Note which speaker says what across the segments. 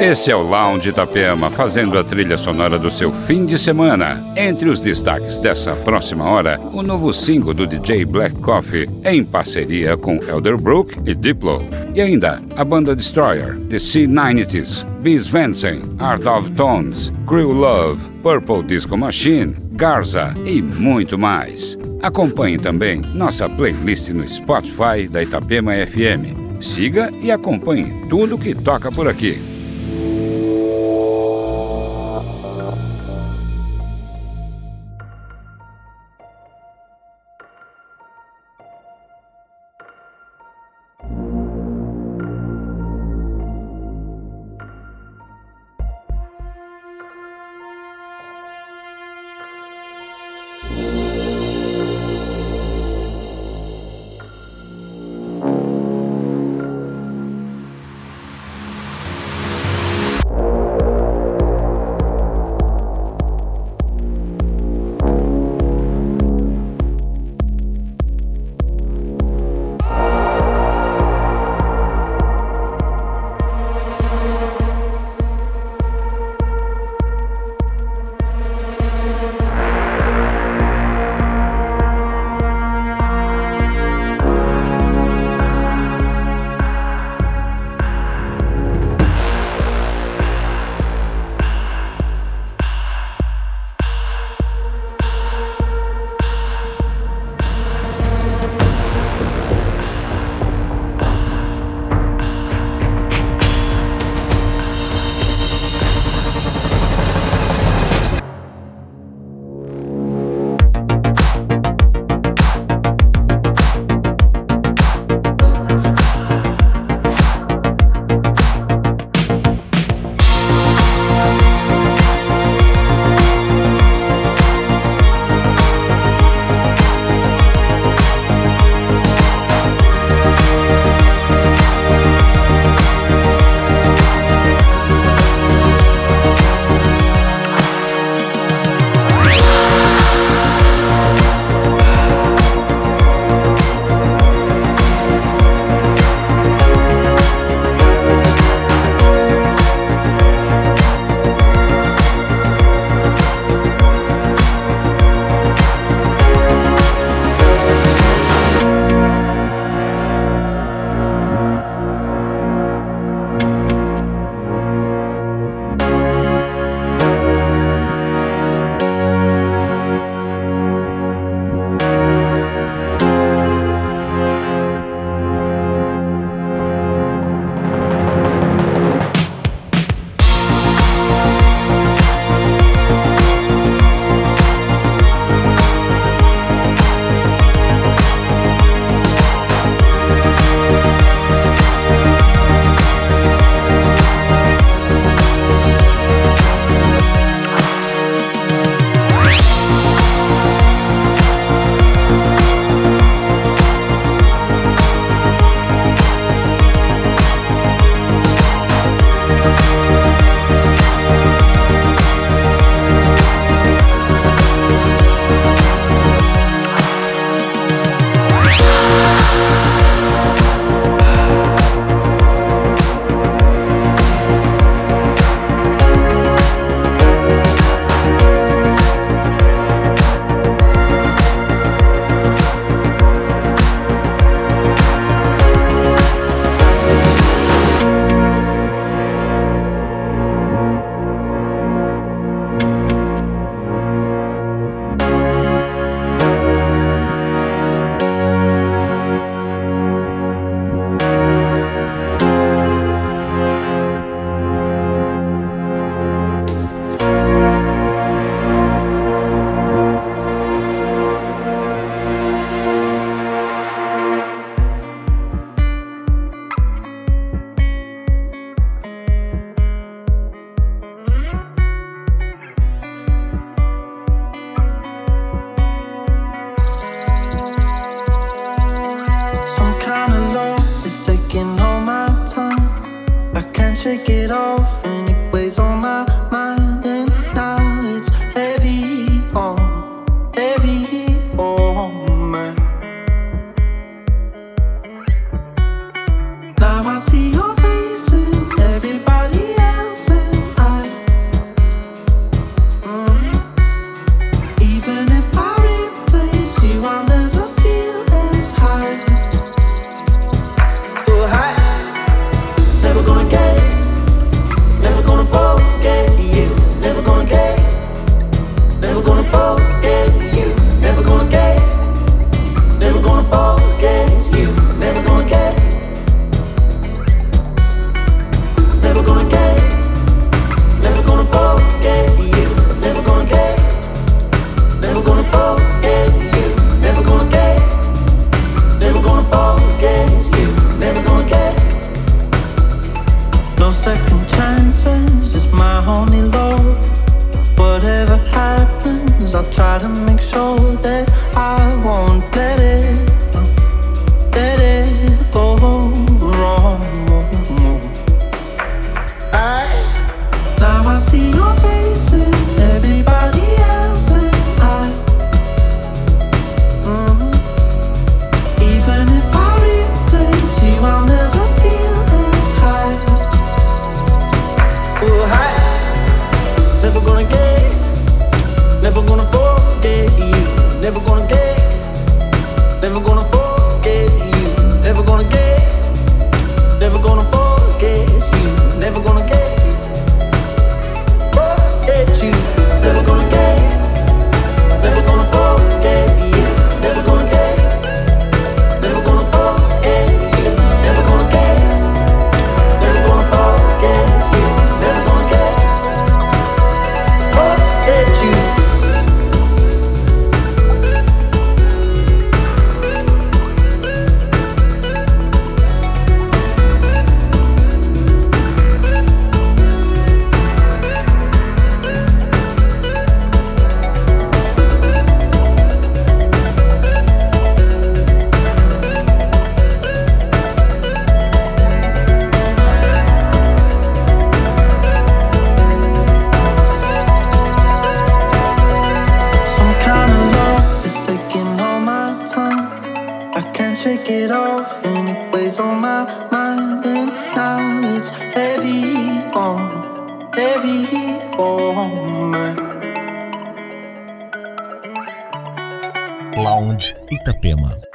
Speaker 1: Esse é o Lounge Itapema, fazendo a trilha sonora do seu fim de semana. Entre os destaques dessa próxima hora, o novo single do DJ Black Coffee, em parceria com Elderbrook e Diplo. E ainda, a banda Destroyer, The C90s, Bees Vansen, Art of Tones, Crew Love, Purple Disco Machine, Garza e muito mais. Acompanhe também nossa playlist no Spotify da Itapema FM. Siga e acompanhe tudo que toca por aqui.
Speaker 2: it off and it weighs on my mind and now it's heavy on, heavy on my.
Speaker 3: Lounge Itapema.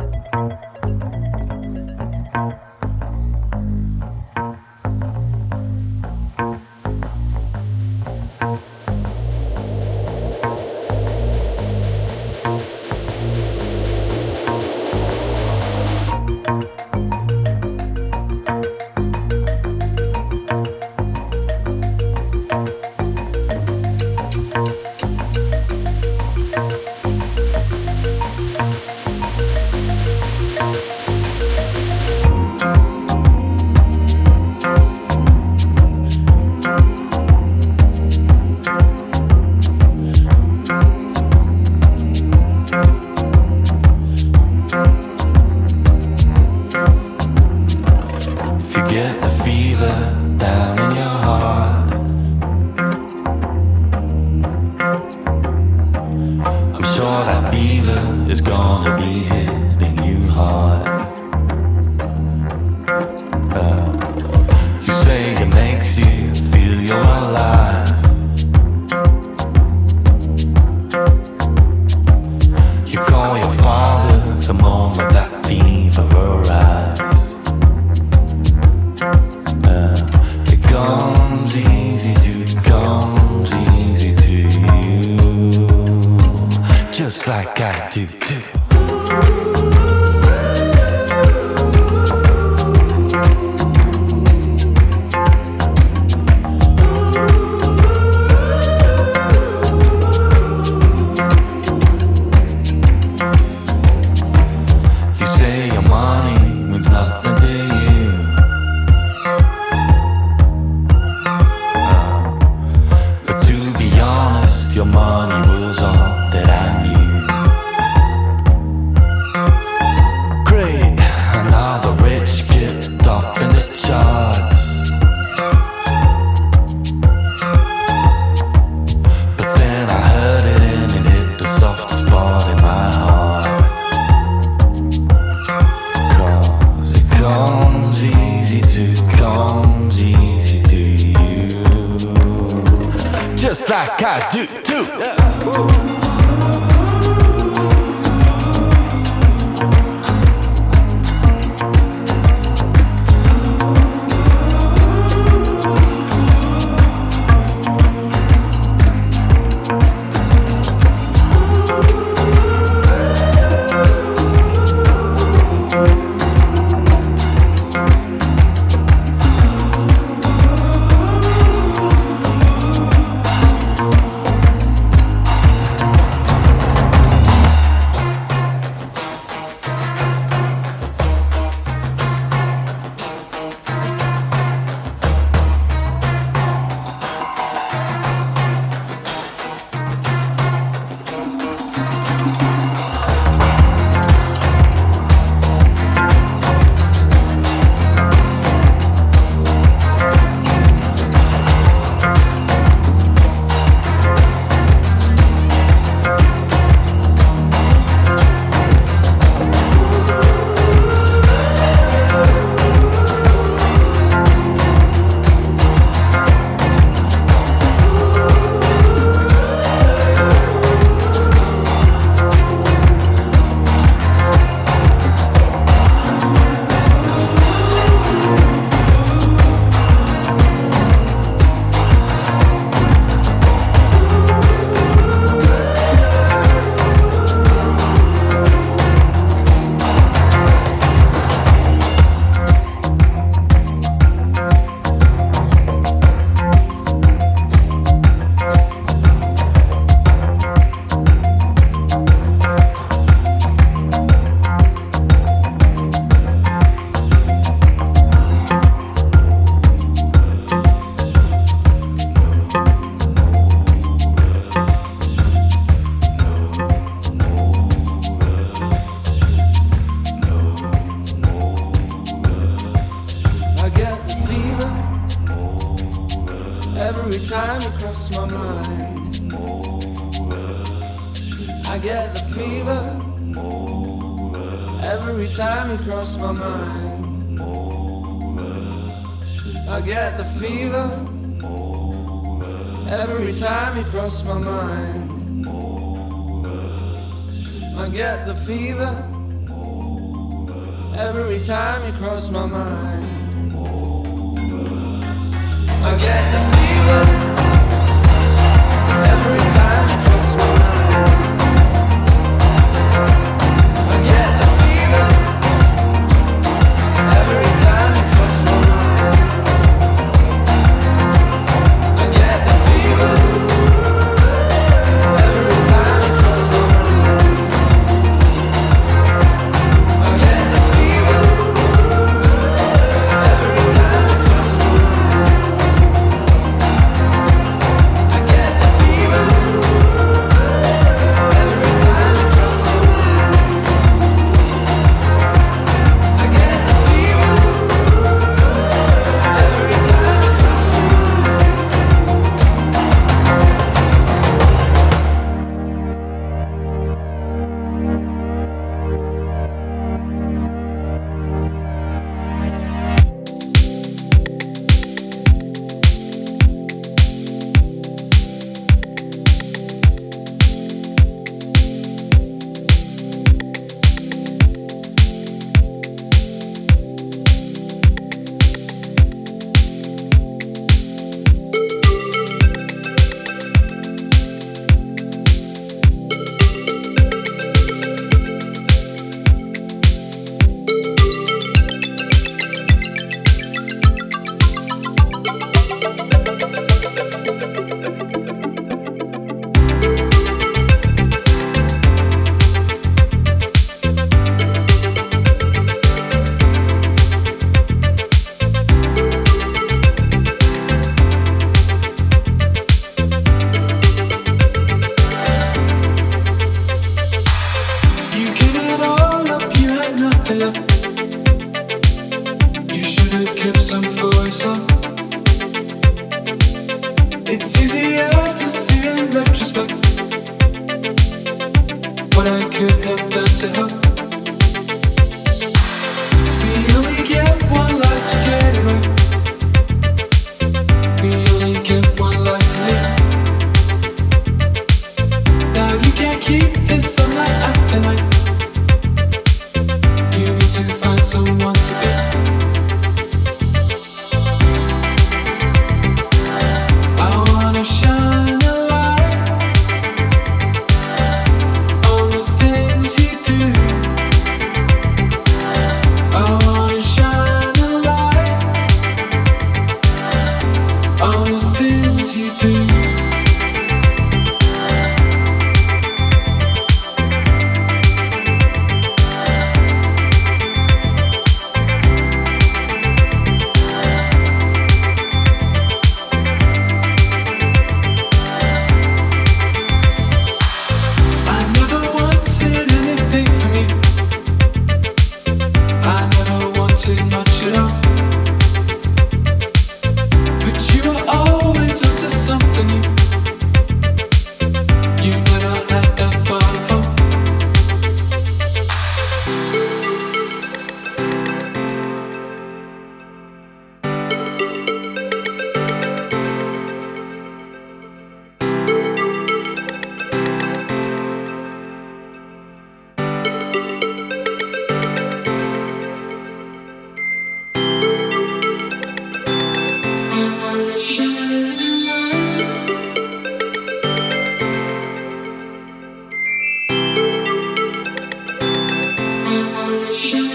Speaker 4: shoot.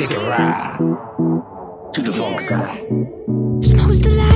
Speaker 4: take a ride to the funk side.
Speaker 5: Smokes the light.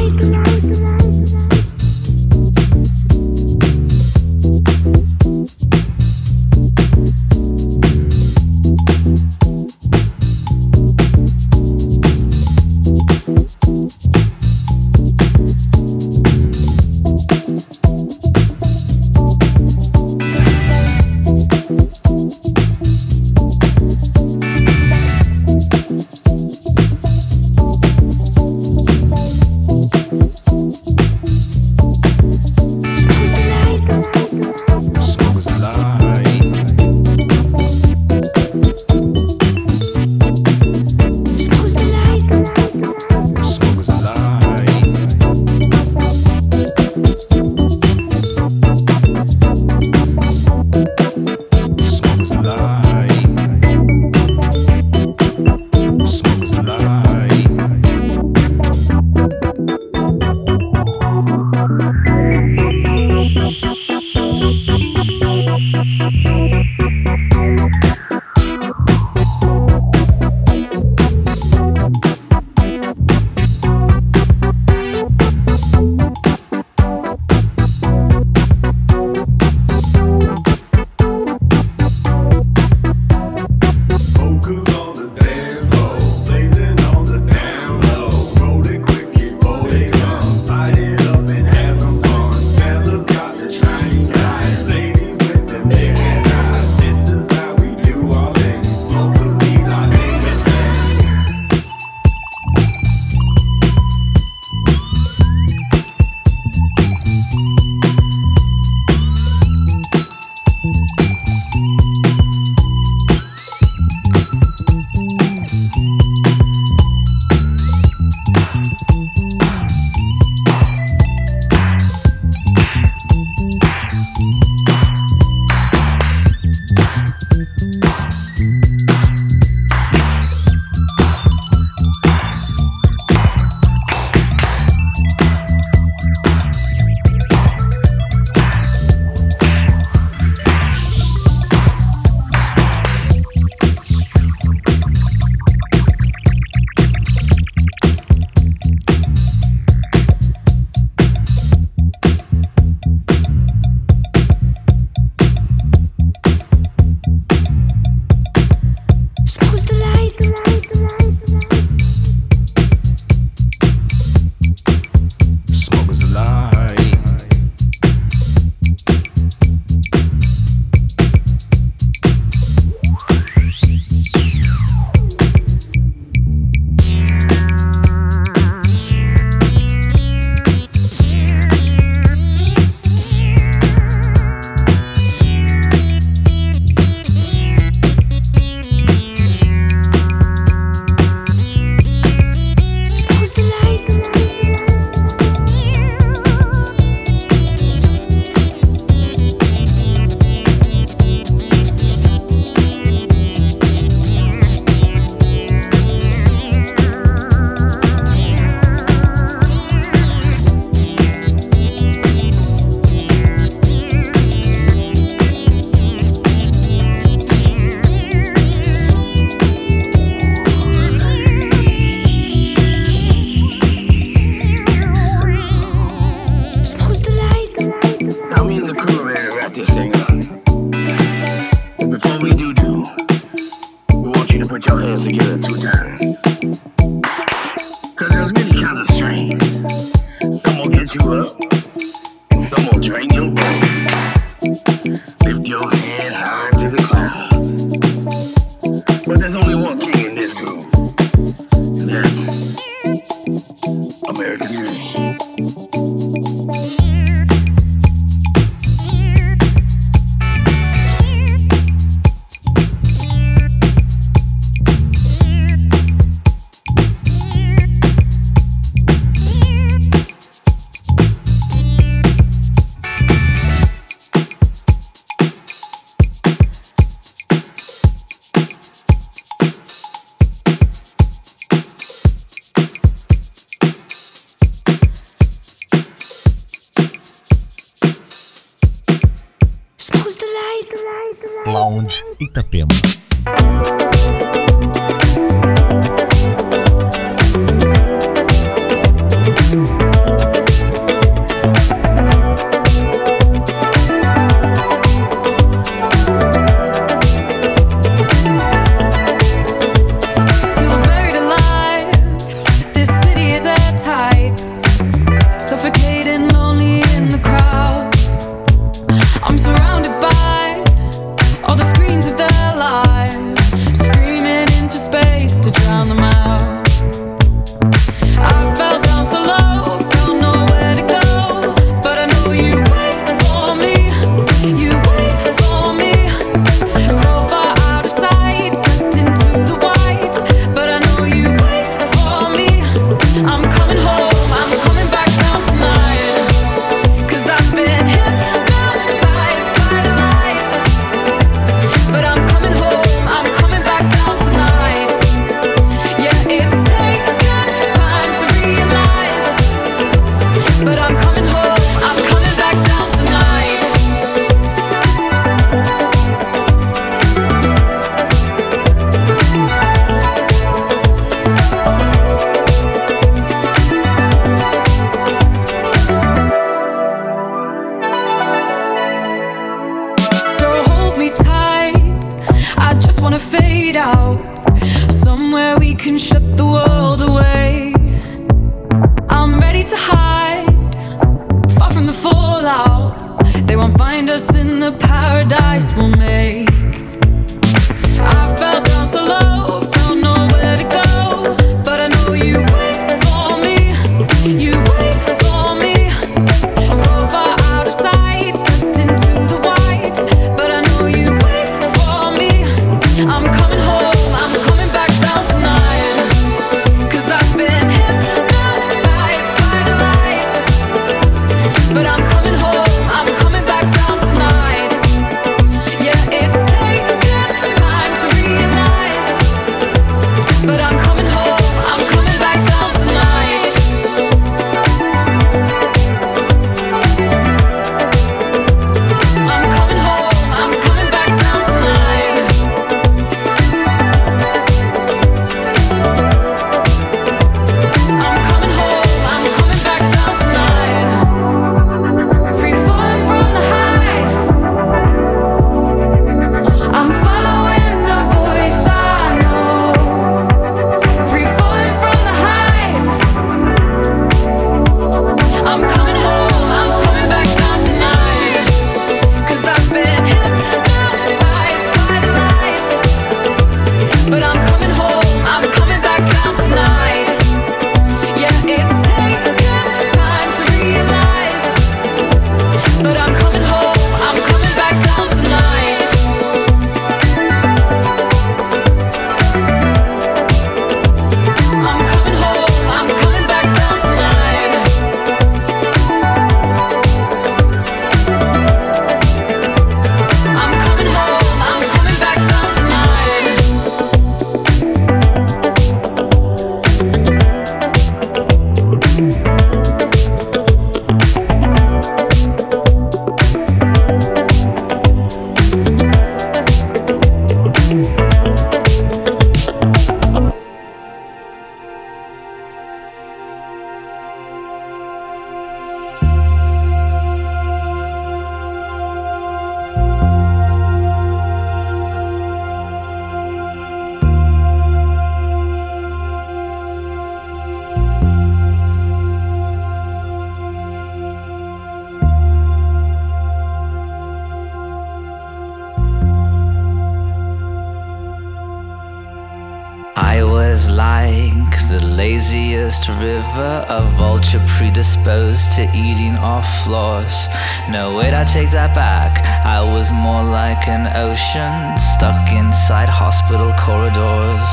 Speaker 6: Like the laziest river, a vulture predisposed to eating off floors. No, wait, I take that back. I was more like an ocean stuck inside hospital corridors.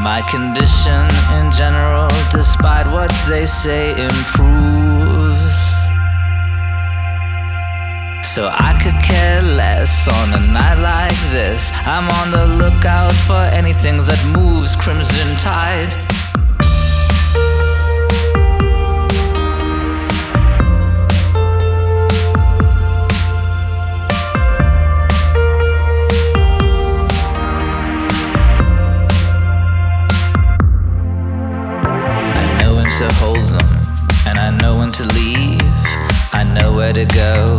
Speaker 6: My condition in general, despite what they say, improves. So I could care less on a night like this. I'm on the lookout for anything that moves Crimson Tide. I know when to hold them, and I know when to leave. I know where to go,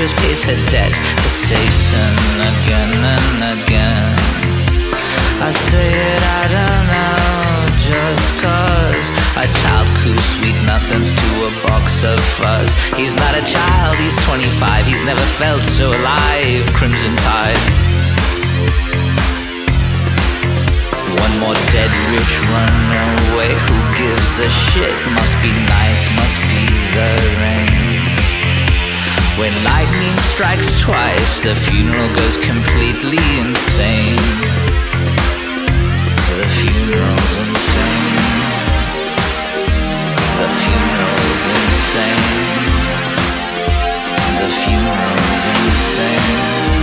Speaker 6: Actress pays her debt to Satan again and again. I say it, I don't know, just cause a child coo sweet nothings to a box of fuzz. He's not a child, he's 25, he's never felt so alive. Crimson Tide. One more dead rich runaway. Who gives a shit? Must be nice, must be the rain. When lightning strikes twice, the funeral goes completely insane. The funeral's insane. The funeral's insane. The funeral's insane.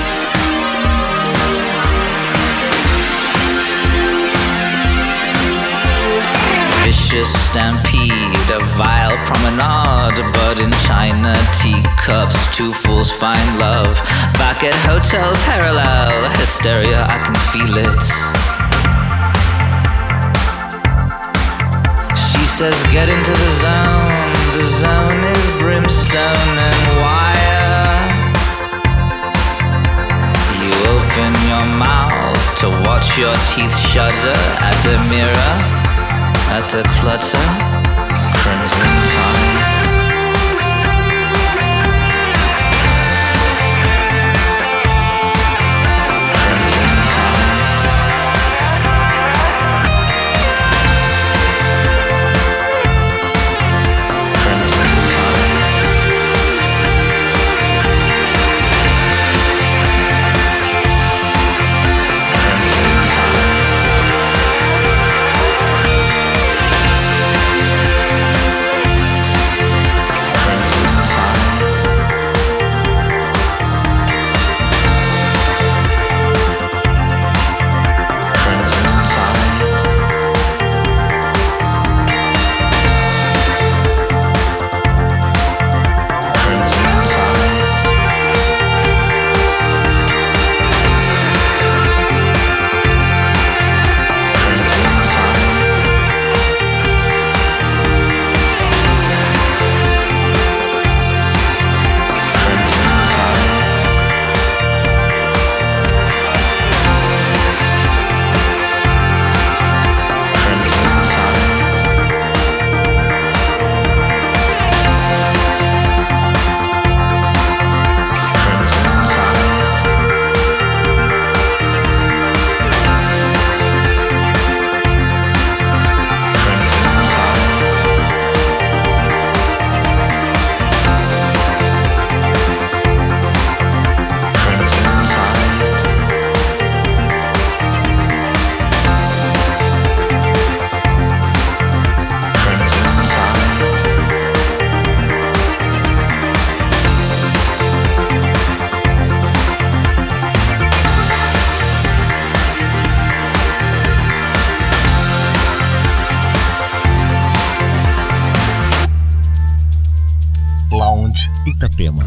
Speaker 6: Vicious stampede, a vile promenade, but in China teacups, two fools find love. Back at Hotel Parallel, hysteria, I can feel it. She says, Get into the zone. The zone is brimstone and wire. You open your mouth to watch your teeth shudder at the mirror, at the clutter, crimson tide.
Speaker 7: Lounge Itapema.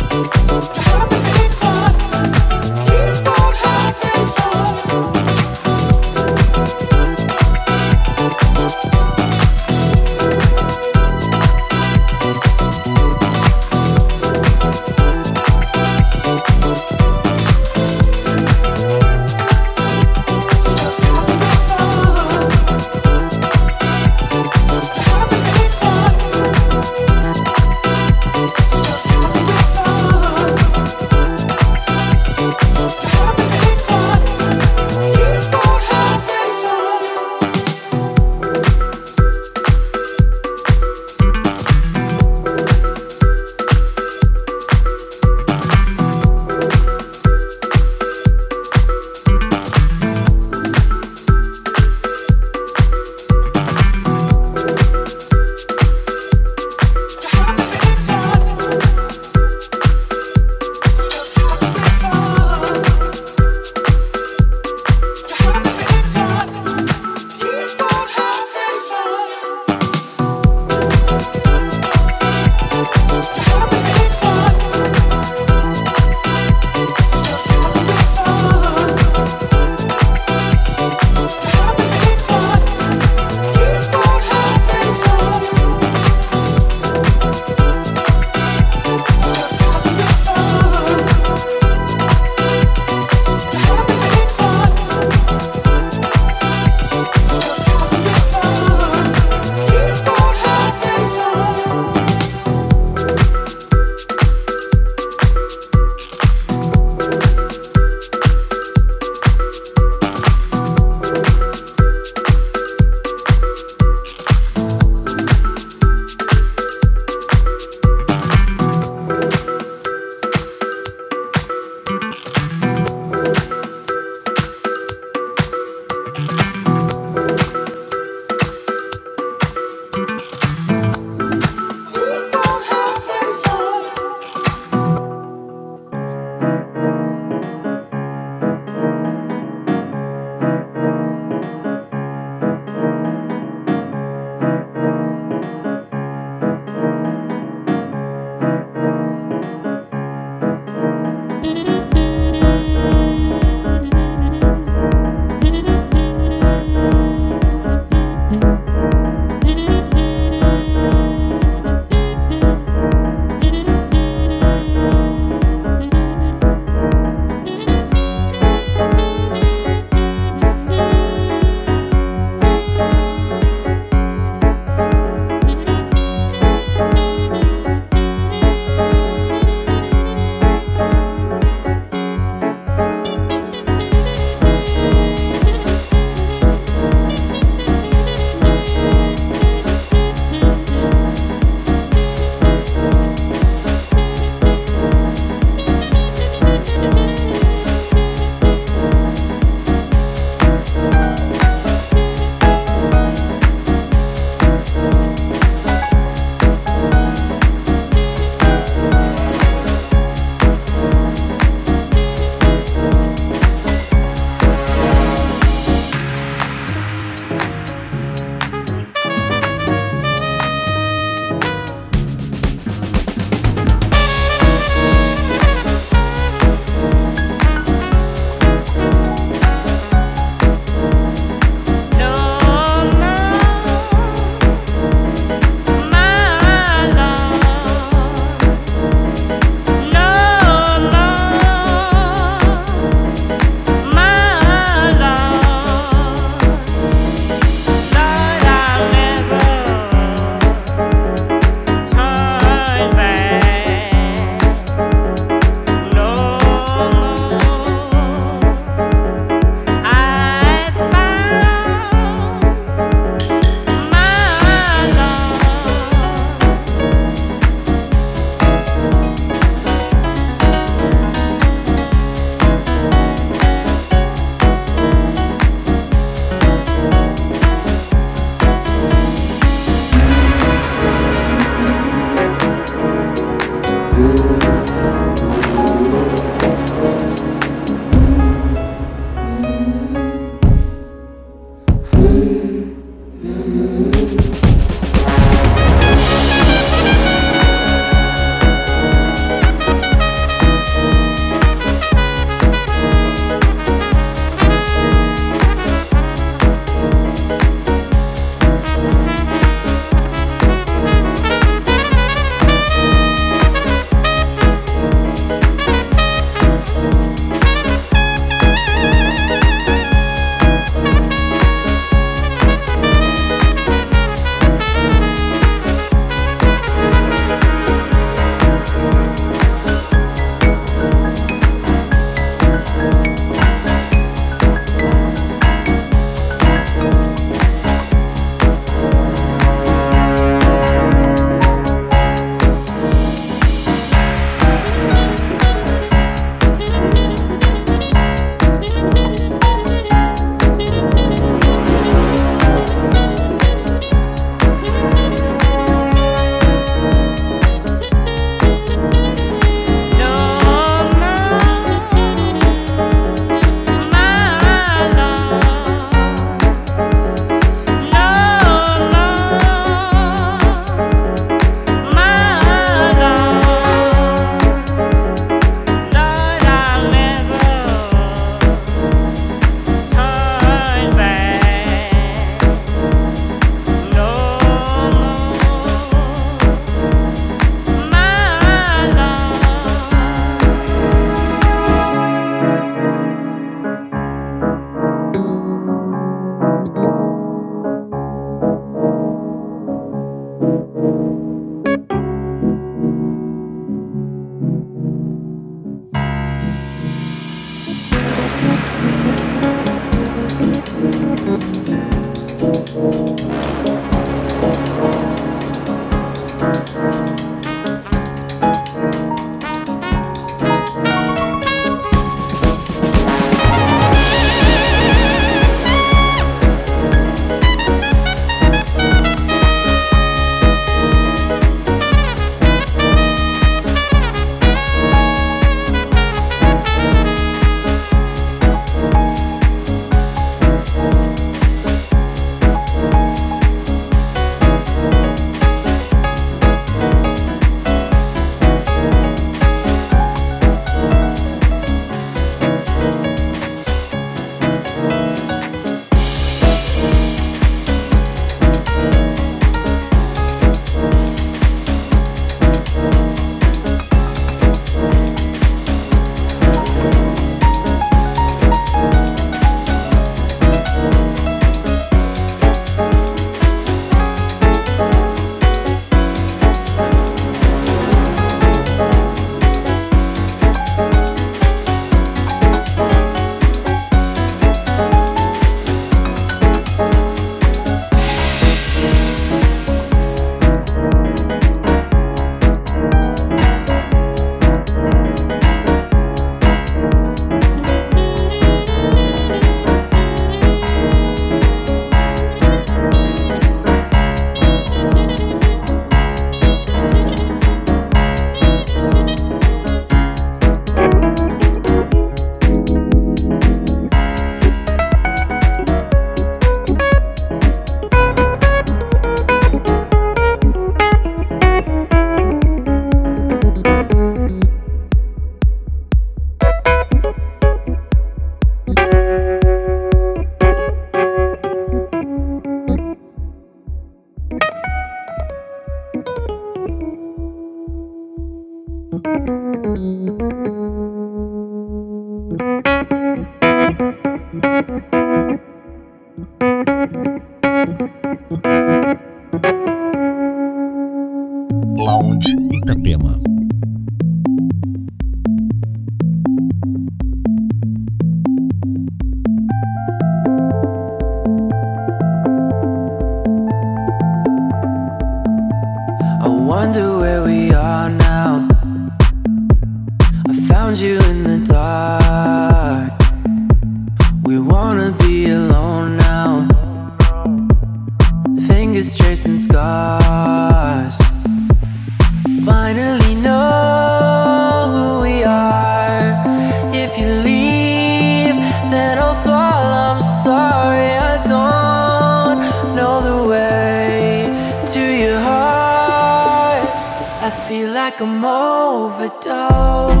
Speaker 8: Feel like I'm overdosed,